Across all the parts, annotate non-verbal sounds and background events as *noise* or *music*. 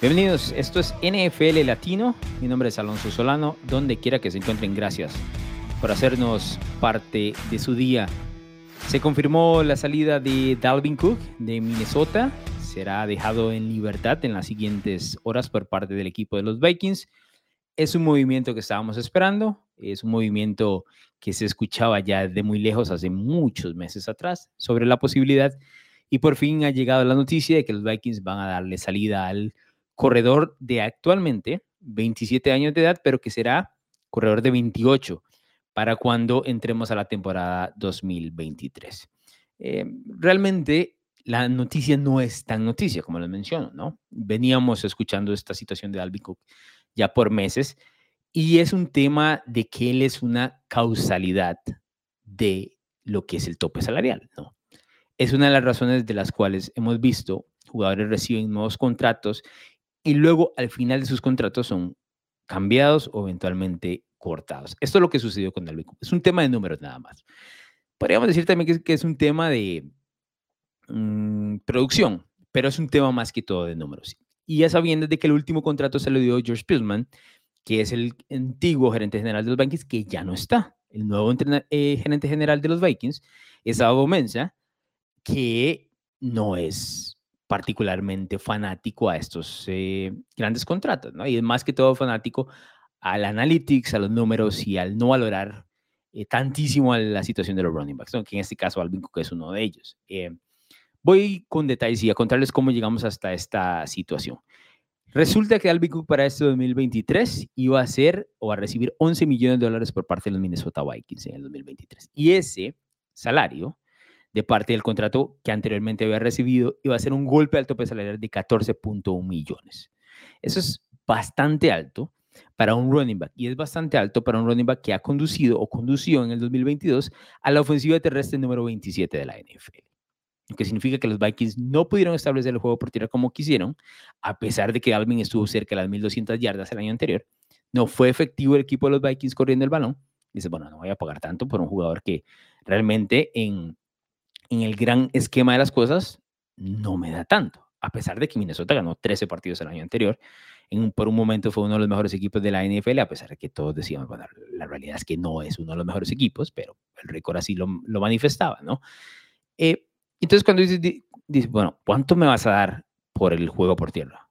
Bienvenidos, esto es NFL Latino. Mi nombre es Alonso Solano. Donde quiera que se encuentren, gracias por hacernos parte de su día. Se confirmó la salida de Dalvin Cook de Minnesota. Será dejado en libertad en las siguientes horas por parte del equipo de los Vikings. Es un movimiento que estábamos esperando. Es un movimiento que se escuchaba ya de muy lejos hace muchos meses atrás sobre la posibilidad. Y por fin ha llegado la noticia de que los Vikings van a darle salida al corredor de actualmente 27 años de edad, pero que será corredor de 28 para cuando entremos a la temporada 2023. Eh, realmente la noticia no es tan noticia, como les menciono, ¿no? Veníamos escuchando esta situación de Alvin Cook ya por meses y es un tema de que él es una causalidad de lo que es el tope salarial, ¿no? Es una de las razones de las cuales hemos visto jugadores reciben nuevos contratos y luego al final de sus contratos son cambiados o eventualmente cortados. Esto es lo que sucedió con Dalvin Cook. Es un tema de números nada más. Podríamos decir también que es, un tema de mm, producción, pero es un tema más que todo de números. Y ya sabiendo de que el último contrato se lo dio George Pillman, que es el antiguo gerente general de los Vikings, que ya no está. El nuevo eh, gerente general de los Vikings es Abo Mensa, que no es particularmente fanático a estos eh, grandes contratos, ¿no? Y más que todo fanático al analytics, a los números y al no valorar eh, tantísimo la situación de los running backs, que en este caso Alvin Cook es uno de ellos. Eh, voy con detalles y a contarles cómo llegamos hasta esta situación. Resulta que Alvin Cook para este 2023 iba a ser o a recibir 11 millones de dólares por parte de los Minnesota Vikings en el 2023. Y ese salario de parte del contrato que anteriormente había recibido iba a ser un golpe al tope salarial de 14.1 millones. Eso es bastante alto para un running back y es bastante alto para un running back que ha conducido o condució en el 2022 a la ofensiva terrestre número 27 de la NFL. Lo que significa que los Vikings no pudieron establecer el juego por tierra como quisieron, a pesar de que Alvin estuvo cerca de las 1200 yardas el año anterior. No fue efectivo el equipo de los Vikings corriendo el balón. Dice, bueno, no voy a pagar tanto por un jugador que realmente en en el gran esquema de las cosas, no me da tanto. A pesar de que Minnesota ganó 13 partidos el año anterior, en, por un momento fue uno de los mejores equipos de la NFL, a pesar de que todos decíamos, bueno, la realidad es que no es uno de los mejores equipos, pero el récord así lo, lo manifestaba, ¿no? Eh, entonces, cuando dices, dice, bueno, ¿cuánto me vas a dar por el juego por tierra?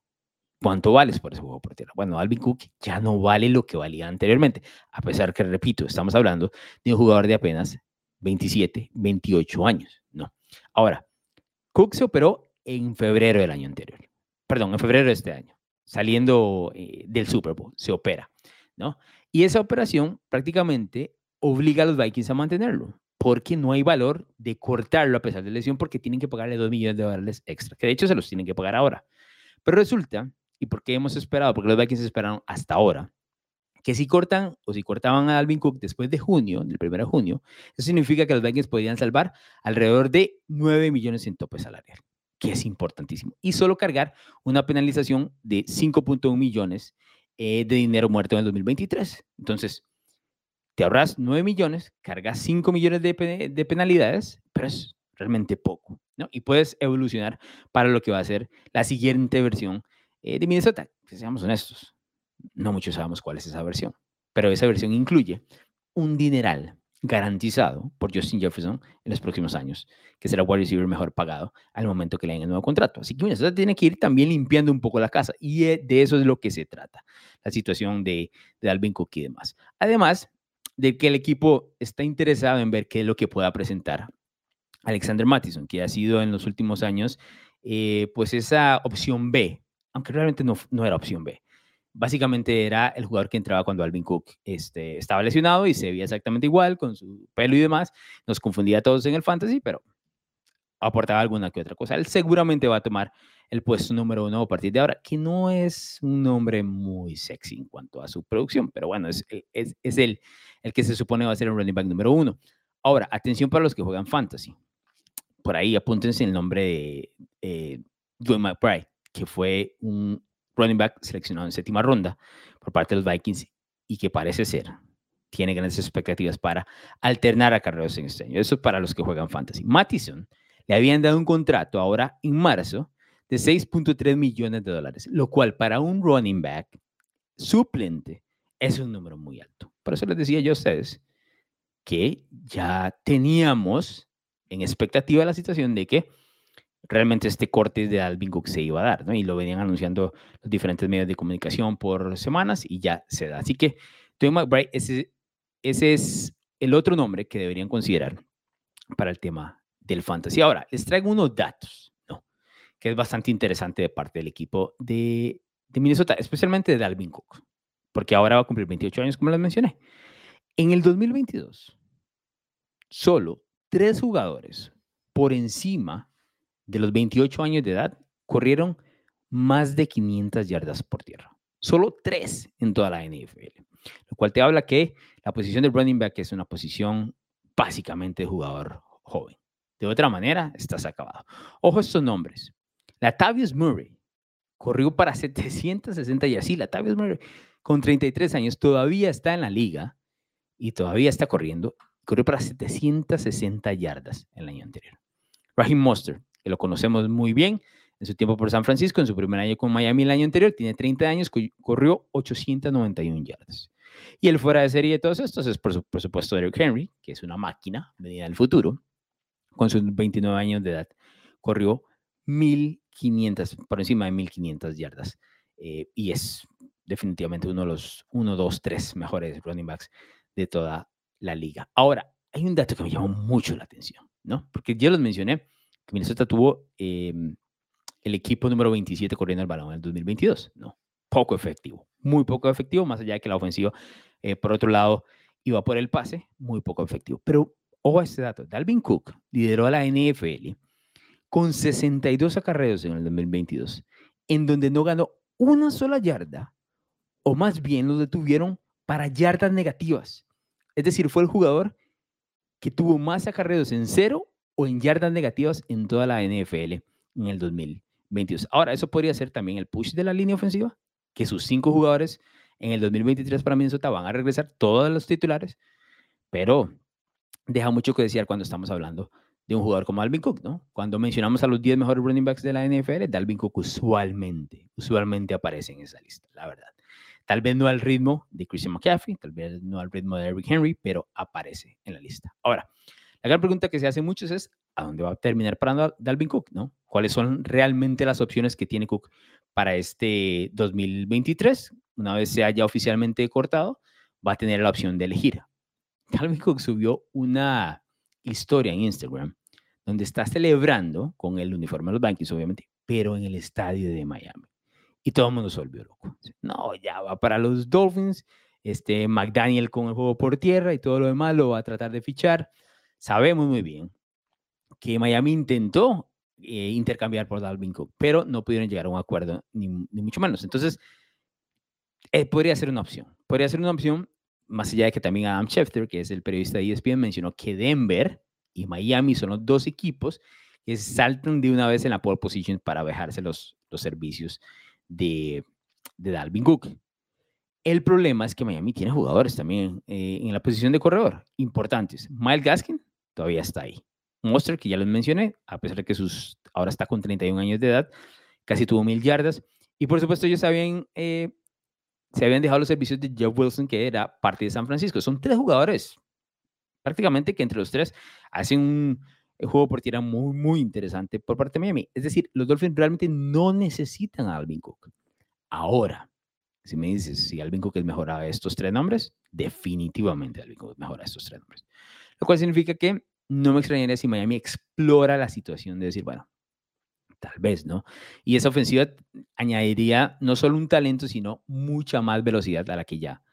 ¿Cuánto vales por ese juego por tierra? Bueno, Alvin Cook ya no vale lo que valía anteriormente, a pesar que, repito, estamos hablando de un jugador de apenas 27, 28 años, ¿no? Ahora, Cook se operó en febrero del año anterior, perdón, en febrero de este año, saliendo eh, del Super Bowl, se opera, ¿no? Y esa operación prácticamente obliga a los Vikings a mantenerlo, porque no hay valor de cortarlo a pesar de la lesión, porque tienen que pagarle 2 millones de dólares extra, que de hecho se los tienen que pagar ahora. Pero resulta, ¿y por qué hemos esperado? Porque los Vikings esperaron hasta ahora, que si cortan o si cortaban a Alvin Cook después de junio, del 1 de junio, eso significa que los Vikings podrían salvar alrededor de 9 millones en tope salarial, que es importantísimo. Y solo cargar una penalización de 5.1 millones eh, de dinero muerto en el 2023. Entonces, te ahorras 9 millones, cargas 5 millones de, de penalidades, pero es realmente poco, ¿no? Y puedes evolucionar para lo que va a ser la siguiente versión eh, de Minnesota, que seamos honestos no muchos sabemos cuál es esa versión, pero esa versión incluye un dineral garantizado por Justin Jefferson en los próximos años, que será wide receiver mejor pagado al momento que le den el nuevo contrato. Así que Minnesota tiene que ir también limpiando un poco la casa y eh, de eso es lo que se trata, la situación de, de Alvin Cook y demás. Además de que el equipo está interesado en ver qué es lo que pueda presentar Alexander Mattison, que ha sido en los últimos años eh, pues esa opción B, aunque realmente no, no era opción B, básicamente era el jugador que entraba cuando Alvin Cook este, estaba lesionado y se veía exactamente igual con su pelo y demás. Nos confundía a todos en el fantasy, pero aportaba alguna que otra cosa. Él seguramente va a tomar el puesto número uno a partir de ahora, que no es un nombre muy sexy en cuanto a su producción, pero bueno, es, e, es, es él el que se supone va a ser el running back número uno. Ahora, atención para los que juegan fantasy. Por ahí apúntense el nombre de eh, Dwayne McBride, que fue un running back seleccionado en séptima ronda por parte de los Vikings y que parece ser tiene grandes expectativas para alternar a carreras en este año. Eso es para los que juegan fantasy. Mattison le habían dado un contrato ahora en marzo de 6.3 millones de dólares, lo cual para un running back suplente es un número muy alto. Por eso les decía yo a ustedes que ya teníamos en expectativa la situación de que realmente este corte de Alvin Cook se iba a dar, ¿no? Y lo venían anunciando los diferentes medios de comunicación por semanas y ya se da. Así que Tony McBride, ese, ese es el otro nombre que deberían considerar para el tema del fantasy. Ahora, les traigo unos datos, ¿no? Que es bastante interesante de parte del equipo de, de Minnesota, especialmente de Dalvin Cook, porque ahora va a cumplir 28 años, como les mencioné. En el 2022, solo tres jugadores por encima de los 28 años de edad corrieron más de 500 yardas por tierra. Solo tres en toda la NFL. Lo cual te habla que la posición de running back es una posición básicamente de jugador joven. De otra manera, estás acabado. Ojo estos nombres. Latavius Murray corrió para 760 y así. Latavius Murray, con 33 años, todavía está en la liga y todavía está corriendo. Corrió para 760 yardas el año anterior. Raheem Monster, que lo conocemos muy bien, en su tiempo por San Francisco, en su primer año con Miami el año anterior, tiene 30 años, corrió 891 yardas. Y el fuera de serie de todos estos es, por, supuesto, Derrick Henry, que es una máquina venida del futuro, con sus 29 años de edad, corrió 1.500, por encima de 1.500 yardas. Eh, y es definitivamente uno de los 1, 2, 3 mejores running backs de toda la liga. Ahora, hay un dato que me llamó mucho la atención, ¿no? Porque ya los mencioné, que Minnesota tuvo em, el equipo número 27 corriendo el balón en el 2022, ¿no? Poco efectivo, muy poco efectivo, más allá de que la ofensiva, eh, por otro lado, iba por el pase, muy poco efectivo. Pero ojo a este dato, Dalvin Cook lideró a la NFL con 62 acarreos en el 2022, en donde no ganó una sola yarda, o más bien lo detuvieron para yardas negativas. Es decir, fue el jugador que tuvo más acarreos en cero o en yardas negativas en toda la NFL en el 2022. Ahora, eso podría ser también el push de la línea ofensiva, que sus cinco jugadores en el 2023 para Minnesota van a regresar todos los titulares, pero deja mucho que desear cuando estamos hablando de un jugador como Alvin Cook, ¿no? Cuando mencionamos a los 10 mejores running backs de la NFL, Dalvin Cook usualmente, usualmente aparece en esa lista, la verdad. Tal vez no al ritmo de Christian McCaffrey, tal vez no al ritmo de Eric Henry, pero aparece en la lista. Ahora, la gran pregunta que se hace muchos es, ¿a dónde va a terminar parando Dalvin Cook? ¿no? ¿Cuáles son realmente las opciones que tiene Cook para este 2023? Una vez se haya oficialmente cortado, va a tener la opción de elegir. Dalvin Cook subió una historia en Instagram donde está celebrando con el uniforme de los Yankees, obviamente, pero en el estadio de Miami. Y todo el mundo se volvió loco. No, ya va para los Dolphins. Este McDaniel con el juego por tierra y todo lo demás lo va a tratar de fichar. Sabemos muy bien que Miami intentó eh, intercambiar por Dalvin Cook, pero no pudieron llegar a un acuerdo, ni, mucho menos. Entonces, eh, podría ser una opción. Podría ser una opción, más allá de que también Adam Schefter, que es el periodista de ESPN, mencionó que Denver y Miami son los dos equipos que saltan de una vez en la pole position para dejarse los, los servicios de, de Dalvin Cook. El problema es que Miami tiene jugadores también eh, en la posición de corredor importantes. Miles Gaskin todavía está ahí. Monster, que ya les mencioné, a pesar de que sus, ahora está con 31 años de edad, casi tuvo mil yardas. Y por supuesto, ellos habían, eh, se habían dejado los servicios de Jeff Wilson, que era parte de San Francisco. Son tres jugadores, prácticamente que entre los tres hacen un juego por tierra muy, muy interesante por parte de Miami. Es decir, los Dolphins realmente no necesitan a Alvin Cook. Ahora, si me dices si Alvin Cook es mejor a estos tres nombres, definitivamente Alvin Cook es mejor a estos tres nombres. Lo cual significa que no me extrañaría si Miami explora la situación de decir, bueno, tal vez, ¿no? Y esa ofensiva añadiría no solo un talento, sino mucha más velocidad a la que ya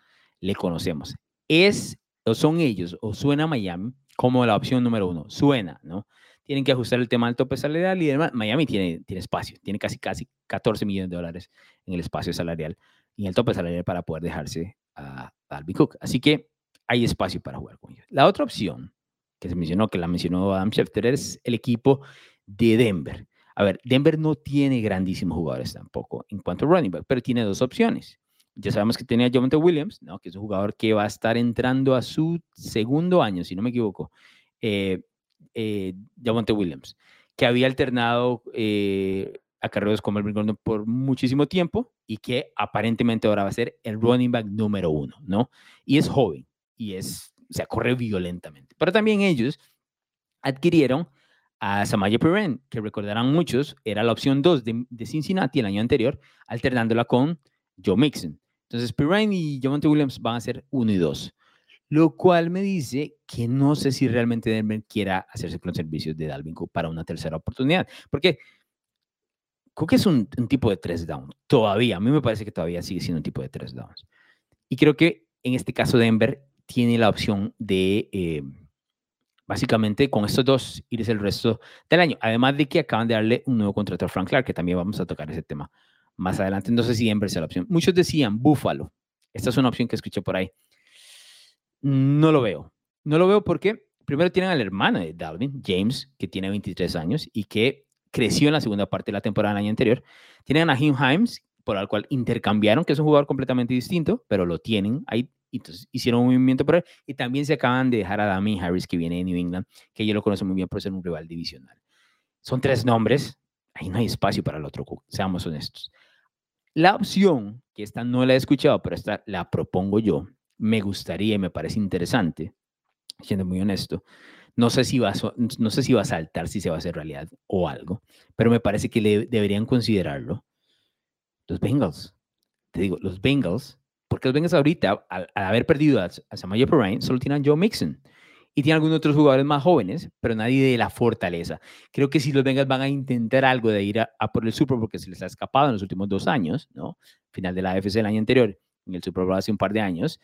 le conocemos. Es, o son ellos, o suena Miami como la opción número uno. Suena, ¿no? Tienen que ajustar el tema del tope salarial y demás. Miami tiene, tiene espacio, tiene casi, casi 14 millones de dólares en el espacio salarial y el tope salarial para poder dejarse a, a Cook. Así que hay espacio para jugar con ellos. La otra opción que se mencionó, que la mencionó Adam Schefter, es el equipo de Denver. A ver, Denver no tiene grandísimos jugadores tampoco en cuanto a running back, pero tiene dos opciones. Ya sabemos que tenía Javonte Williams, ¿no? que es un jugador que va a estar entrando a su segundo año, si no me equivoco. Eh, eh, Javonte Williams, que había alternado, eh, acarreos con Melvin Gordon por muchísimo tiempo y que aparentemente ahora va a ser el running back número uno, ¿no? Y es joven y es, o sea, corre violentamente. Pero también ellos adquirieron a Samaya Perrin, que recordarán muchos, era la opción 2 de, de, Cincinnati el año anterior, alternándola con Joe Mixon. Entonces, Perrin y Javonte Williams van a ser 1 y 2, lo cual me dice que no sé si realmente Denver quiera hacerse con los servicios de Dalvin Cook para una tercera oportunidad, porque Cook es un, tipo de tres downs, todavía, a mí me parece que todavía sigue siendo un tipo de tres downs. Y creo que en este caso Denver tiene la opción de... Eh, básicamente con estos dos irse el resto del año. Además de que acaban de darle un nuevo contrato a Frank Clark, que también vamos a tocar ese tema más adelante. Sé si Denver sea la opción. Muchos decían Buffalo. Esta es una opción que escuché por ahí. No lo veo. No lo veo porque primero tienen al hermano de Dalvin, James, que tiene 23 años y que creció en la segunda parte de la temporada del año anterior. Tienen a Jim Himes, por el cual intercambiaron, que es un jugador completamente distinto, pero lo tienen. Ahí entonces hicieron un movimiento por él. Y también se acaban de dejar a Dami Harris, que viene de New England, que yo lo conozco muy bien por ser un rival divisional. Son tres nombres. Ahí no hay espacio para el otro, seamos honestos. La opción, que esta no la he escuchado, pero esta la propongo yo, me gustaría y me parece interesante, siendo muy honesto. No sé, si va a, no sé si va a saltar, si se va a hacer realidad o algo, pero me parece que le, deberían considerarlo. Los Bengals, te digo, los Bengals porque los Bengals ahorita, al, haber perdido a, a Samaya Perrine, solo tienen a Joe Mixon. Y tienen algunos otros jugadores más jóvenes, pero nadie de la fortaleza. Creo que si los Bengals van a intentar algo de ir a, por el Super porque se les ha escapado en los últimos dos años, ¿no? Final de la AFC el año anterior, en el Super Bowl hace un par de años,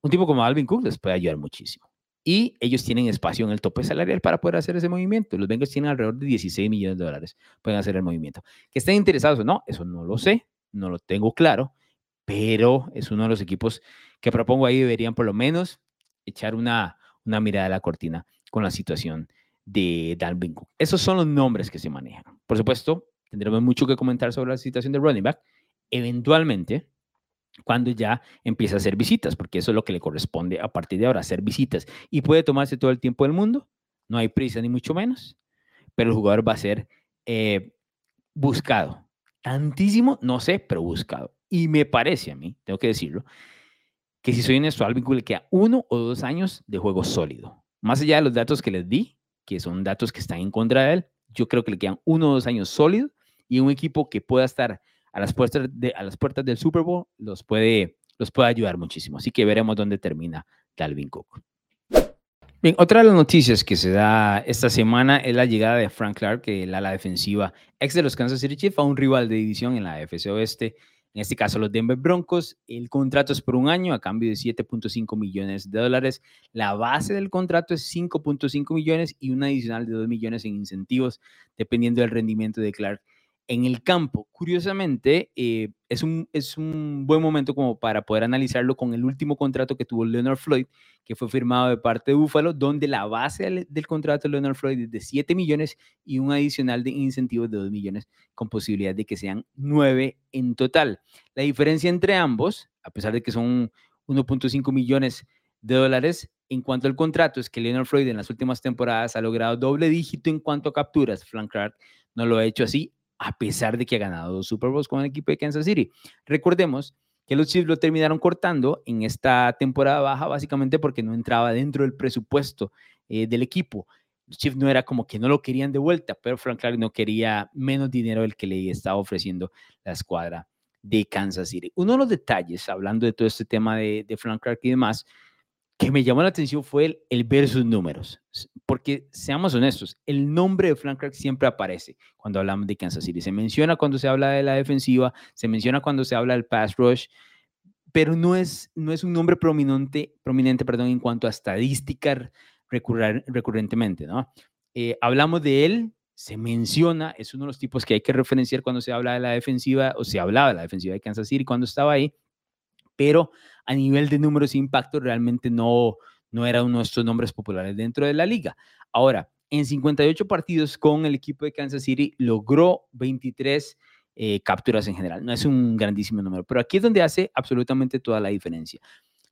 un tipo como Alvin Cook les puede ayudar muchísimo. Y ellos tienen espacio en el tope salarial para poder hacer ese movimiento. Los Bengals tienen alrededor de 16 millones de dólares. Pueden hacer el movimiento. Que estén interesados o no, eso no lo sé, no lo tengo claro pero es uno de los equipos que propongo ahí deberían por lo menos echar una, una mirada a la cortina con la situación de Dalvin Cook. Esos son los nombres que se manejan. Por supuesto, tendremos mucho que comentar sobre la situación de running back. Eventualmente, cuando ya empieza a hacer visitas, porque eso es lo que le corresponde a partir de ahora, hacer visitas. Y puede tomarse todo el tiempo del mundo, no hay prisa ni mucho menos, pero el jugador va a ser eh, buscado. Tantísimo, no sé, pero buscado. Y me parece a mí, tengo que decirlo, que si soy honesto, Alvin le queda uno o dos años de juego sólido. Más allá de los datos que les di, que son datos que están en contra de él, yo creo que le quedan uno o dos años sólidos y un equipo que pueda estar a las puertas, de, a las puertas del Super Bowl los puede, los puede ayudar muchísimo. Así que veremos dónde termina Dalvin Cook. Bien, otra de las noticias que se da esta semana es la llegada de Frank Clark, la ala defensiva ex de los Kansas City Chiefs, a un rival de división en la AFC Oeste en este caso los Denver Broncos. El contrato es por un año a cambio de 7.5 millones de dólares. La base del contrato es 5.5 millones y un adicional de 2 millones en incentivos, dependiendo del rendimiento de Clark en el campo. Curiosamente, eh, es, un, es un buen momento como para poder analizarlo con el último contrato que tuvo Leonard Floyd, que fue firmado de parte de Buffalo, donde la base del, contrato de Leonard Floyd es de 7 millones y un adicional de incentivos de 2 millones, con posibilidad de que sean 9 en total. La diferencia entre ambos, a pesar de que son 1.5 millones de dólares, en cuanto al contrato, es que Leonard Floyd en las últimas temporadas ha logrado doble dígito en cuanto a capturas. Frank Clark no lo ha hecho así, a pesar de que ha ganado dos Super Bowls con el equipo de Kansas City. Recordemos que los Chiefs lo terminaron cortando en esta temporada baja básicamente porque no entraba dentro del presupuesto eh, del equipo. Los Chiefs no era como que no lo querían de vuelta, pero Frank Clark no quería menos dinero del que le estaba ofreciendo la escuadra de Kansas City. Uno de los detalles, hablando de todo este tema de, Frank Clark y demás, que me llamó la atención fue el, el, ver sus números. Porque seamos honestos, el nombre de Frank Clark siempre aparece cuando hablamos de Kansas City. Se menciona cuando se habla de la defensiva, se menciona cuando se habla del pass rush, pero no es, no es un nombre prominente, prominente perdón, en cuanto a estadística recurrir, recurrentemente. ¿no? Eh, hablamos de él, se menciona, es uno de los tipos que hay que referenciar cuando se habla de la defensiva o se hablaba de la defensiva de Kansas City cuando estaba ahí, pero a nivel de números e impacto realmente no, no era uno de estos nombres populares dentro de la liga. Ahora, en 58 partidos con el equipo de Kansas City logró 23 eh, capturas en general. No es un grandísimo número, pero aquí es donde hace absolutamente toda la diferencia.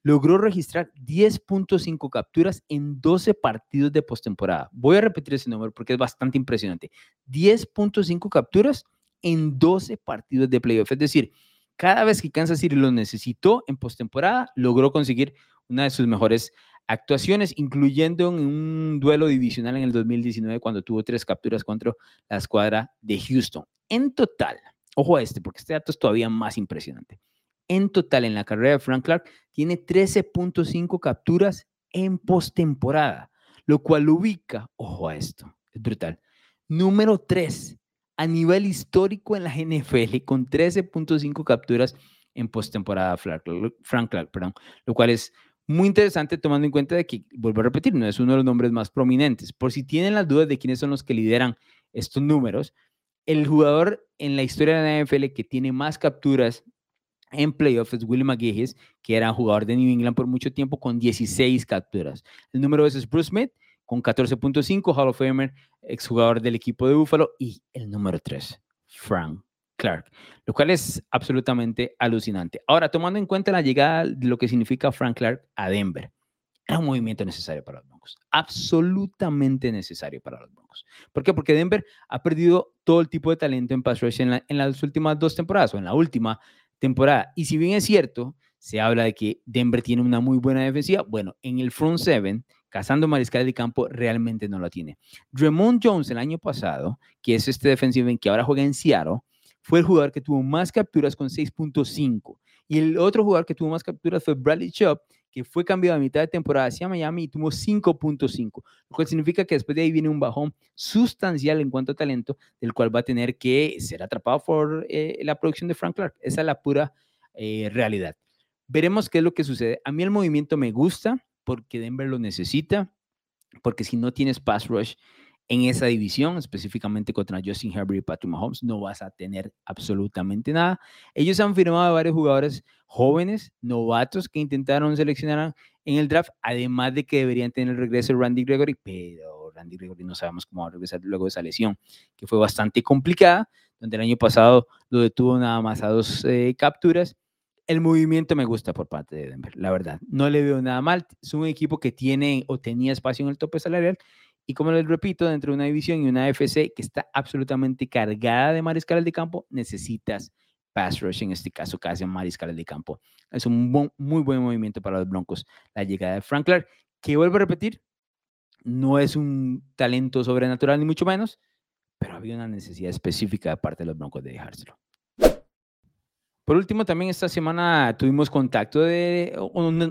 Logró registrar 10.5 capturas en 12 partidos de postemporada. Voy a repetir ese número porque es bastante impresionante. 10.5 capturas en 12 partidos de playoff. Es decir, cada vez que Kansas City lo necesitó en postemporada, logró conseguir una de sus mejores actuaciones, incluyendo en un duelo divisional en el 2019 cuando tuvo tres capturas contra la escuadra de Houston. En total, ojo a este, porque este dato es todavía más impresionante. En total, en la carrera de Frank Clark, tiene 13.5 capturas en postemporada, lo cual ubica, ojo a esto, es brutal, número 3 a nivel histórico en la NFL con 13.5 capturas en postemporada Frank Clark, perdón, lo cual es muy interesante tomando en cuenta de que, vuelvo a repetir, no es uno de los nombres más prominentes. Por si tienen las dudas de quiénes son los que lideran estos números, el jugador en la historia de la NFL que tiene más capturas en playoffs es Willie McGahee, que era jugador de New England por mucho tiempo con 16 capturas. El número 2 es Bruce Smith con 14.5, Hall of Famer, exjugador del equipo de Buffalo. Y el número 3, Frank Clark, lo cual es absolutamente alucinante. Ahora, tomando en cuenta la llegada de lo que significa Frank Clark a Denver, era un movimiento necesario para los Broncos, absolutamente necesario para los Broncos. ¿Por qué? Porque Denver ha perdido todo el tipo de talento en pass rush en, las últimas dos temporadas o en la última temporada. Y si bien es cierto, se habla de que Denver tiene una muy buena defensiva, bueno, en el front seven, cazando mariscal de campo, realmente no la tiene. Ramon Jones el año pasado, que es este defensivo en que ahora juega en Seattle, fue el jugador que tuvo más capturas con 6.5. Y el otro jugador que tuvo más capturas fue Bradley Chubb, que fue cambiado a mitad de temporada hacia Miami y tuvo 5.5, lo cual significa que después de ahí viene un bajón sustancial en cuanto a talento, del cual va a tener que ser atrapado por eh, la producción de Frank Clark. Esa es la pura eh, realidad. Veremos qué es lo que sucede. A mí el movimiento me gusta porque Denver lo necesita, porque si no tienes pass rush, en esa división, específicamente contra Justin Herbert y Patrick Mahomes, no vas a tener absolutamente nada. Ellos han firmado a varios jugadores jóvenes, novatos, que intentaron seleccionar en el draft, además de que deberían tener el regreso de Randy Gregory, pero Randy Gregory no sabemos cómo va a regresar luego de esa lesión, que fue bastante complicada, donde el año pasado lo detuvo nada más a dos eh, capturas. El movimiento me gusta por parte de Denver, la verdad. No le veo nada mal. Es un equipo que tiene o tenía espacio en el tope salarial y como les repito, dentro de una división y una FC que está absolutamente cargada de mariscales de campo, necesitas pass rush, en este caso casi mariscales de campo. Es un muy buen movimiento para los Broncos la llegada de Frank Clark, que vuelvo a repetir, no es un talento sobrenatural ni mucho menos, pero había una necesidad específica de parte de los Broncos de dejárselo. Por último, también esta semana tuvimos contacto de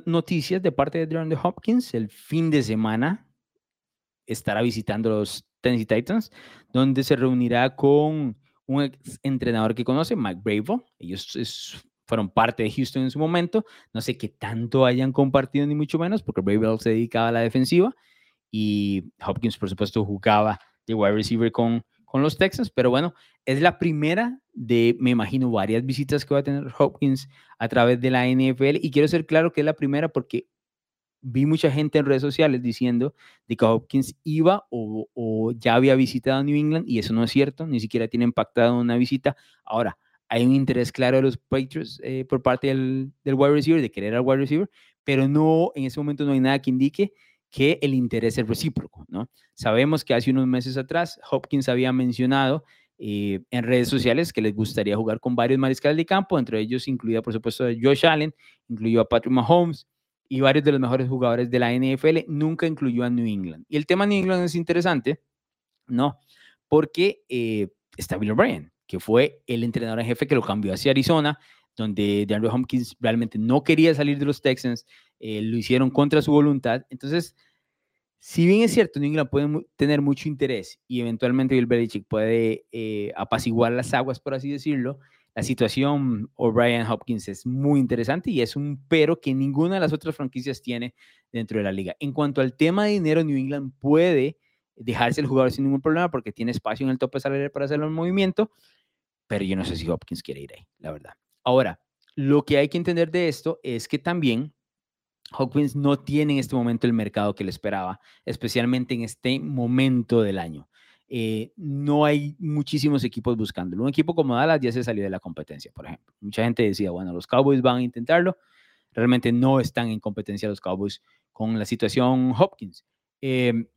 noticias de parte de DeAndre Hopkins el fin de semana estará visitando los Tennessee Titans, donde se reunirá con un ex entrenador que conoce, Mike Bravo. Ellos fueron parte de Houston en su momento. No sé qué tanto hayan compartido, ni mucho menos, porque Bravo se dedicaba a la defensiva y Hopkins, por supuesto, jugaba de wide receiver con, con los Texans. Pero bueno, es la primera de, me imagino, varias visitas que va a tener Hopkins a través de la NFL. Y quiero ser claro que es la primera porque vi mucha gente en redes sociales diciendo que Hopkins iba o, ya había visitado New England y eso no es cierto, ni siquiera tiene impactado una visita. Ahora, hay un interés claro de los Patriots eh, por parte del, del, wide receiver, de querer al wide receiver, pero no, en ese momento no hay nada que indique que el interés es recíproco, ¿no? Sabemos que hace unos meses atrás Hopkins había mencionado eh, en redes sociales que les gustaría jugar con varios mariscales de campo, entre ellos incluida, por supuesto, Josh Allen, incluyó a Patrick Mahomes, y varios de los mejores jugadores de la NFL, nunca incluyó a New England. Y el tema New England es interesante, ¿no? Porque eh, está Bill O'Brien, que fue el entrenador en jefe que lo cambió hacia Arizona, donde DeAndre Hopkins realmente no quería salir de los Texans, eh, lo hicieron contra su voluntad. Entonces, si bien es cierto, New England puede tener mucho interés y eventualmente Bill Belichick puede eh, apaciguar las aguas, por así decirlo, la situación O'Brien Hopkins es muy interesante y es un pero que ninguna de las otras franquicias tiene dentro de la liga. En cuanto al tema de dinero, New England puede dejarse el jugador sin ningún problema porque tiene espacio en el tope salarial para hacerlo en movimiento, pero yo no sé si Hopkins quiere ir ahí, la verdad. Ahora, lo que hay que entender de esto es que también Hopkins no tiene en este momento el mercado que le esperaba, especialmente en este momento del año. Eh, no hay muchísimos equipos buscándolo. Un equipo como Dallas ya se salió de la competencia, por ejemplo. Mucha gente decía, bueno, los Cowboys van a intentarlo. Realmente no están en competencia los Cowboys con la situación Hopkins. Em,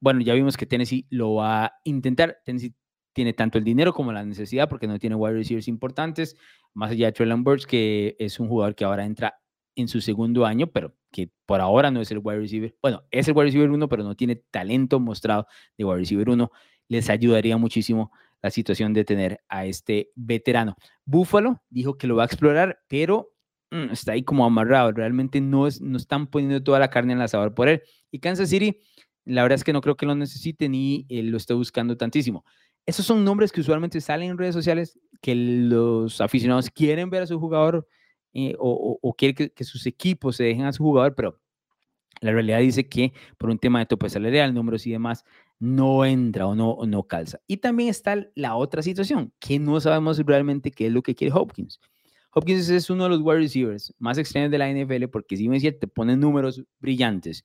bueno, ya vimos que Tennessee lo va a intentar. Tennessee tiene tanto el dinero como la necesidad porque no tiene wide receivers importantes, más allá de Traylon Burks, que es un jugador que ahora entra en su segundo año, pero que por ahora no es el wide receiver. Bueno, es el wide receiver uno, pero no tiene talento mostrado de wide receiver uno. Les ayudaría muchísimo la situación de tener a este veterano. Buffalo dijo que lo va a explorar, pero mm, está ahí como amarrado. Realmente no, es, no están poniendo toda la carne en el asador por él. Y Kansas City, la verdad es que no creo que lo necesite ni lo esté buscando tantísimo. Esos son nombres que usualmente salen en redes sociales que los aficionados quieren ver a su jugador eh, o, o, quieren que, sus equipos se dejen a su jugador, pero la realidad dice que por un tema de tope salarial, números y demás, no entra o no, no calza. Y también está la otra situación, que no sabemos realmente qué es lo que quiere Hopkins. Hopkins es uno de los wide receivers más extraños de la NFL porque si me cierto, te pone números brillantes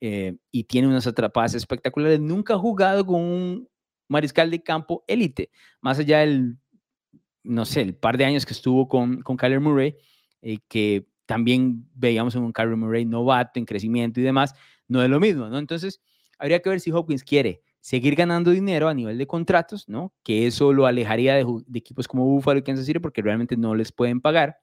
eh, y tiene unas atrapadas espectaculares. Nunca ha jugado con un mariscal de campo élite, más allá del, no sé, el par de años que estuvo con, con Kyler Murray, eh, que también veíamos un Kyler Murray novato en crecimiento y demás, no es lo mismo, ¿no? Entonces, habría que ver si Hopkins quiere seguir ganando dinero a nivel de contratos, ¿no? Que eso lo alejaría de, equipos como Buffalo y Kansas City porque realmente no les pueden pagar,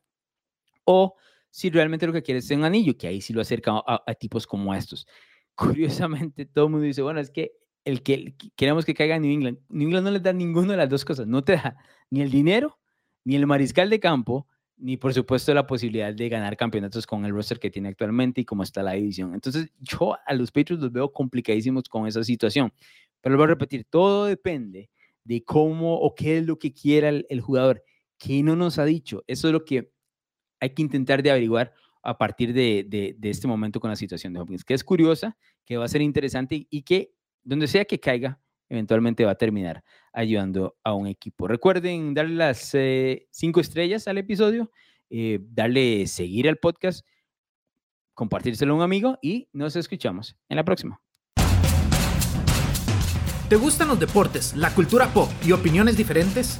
o si realmente lo que quiere es un anillo, que ahí sí lo acerca a, a tipos como estos. *laughs* Curiosamente, todo el mundo dice, bueno, es que el que queremos que caiga en New England. New England no les da ninguna de las dos cosas. No te da ni el dinero, ni el mariscal de campo, ni por supuesto la posibilidad de ganar campeonatos con el roster que tiene actualmente y cómo está la división. Entonces, yo a los Patriots los veo complicadísimos con esa situación. Pero lo voy a repetir, todo depende de cómo o qué es lo que quiera el, jugador. ¿Qué no nos ha dicho? Eso es lo que hay que intentar de averiguar a partir de, de este momento con la situación de Hopkins, que es curiosa, que va a ser interesante y que donde sea que caiga, eventualmente va a terminar ayudando a un equipo. Recuerden darle las eh, cinco estrellas al episodio, eh, darle seguir al podcast, compartírselo a un amigo y nos escuchamos en la próxima. ¿Te gustan los deportes, la cultura pop y opiniones diferentes?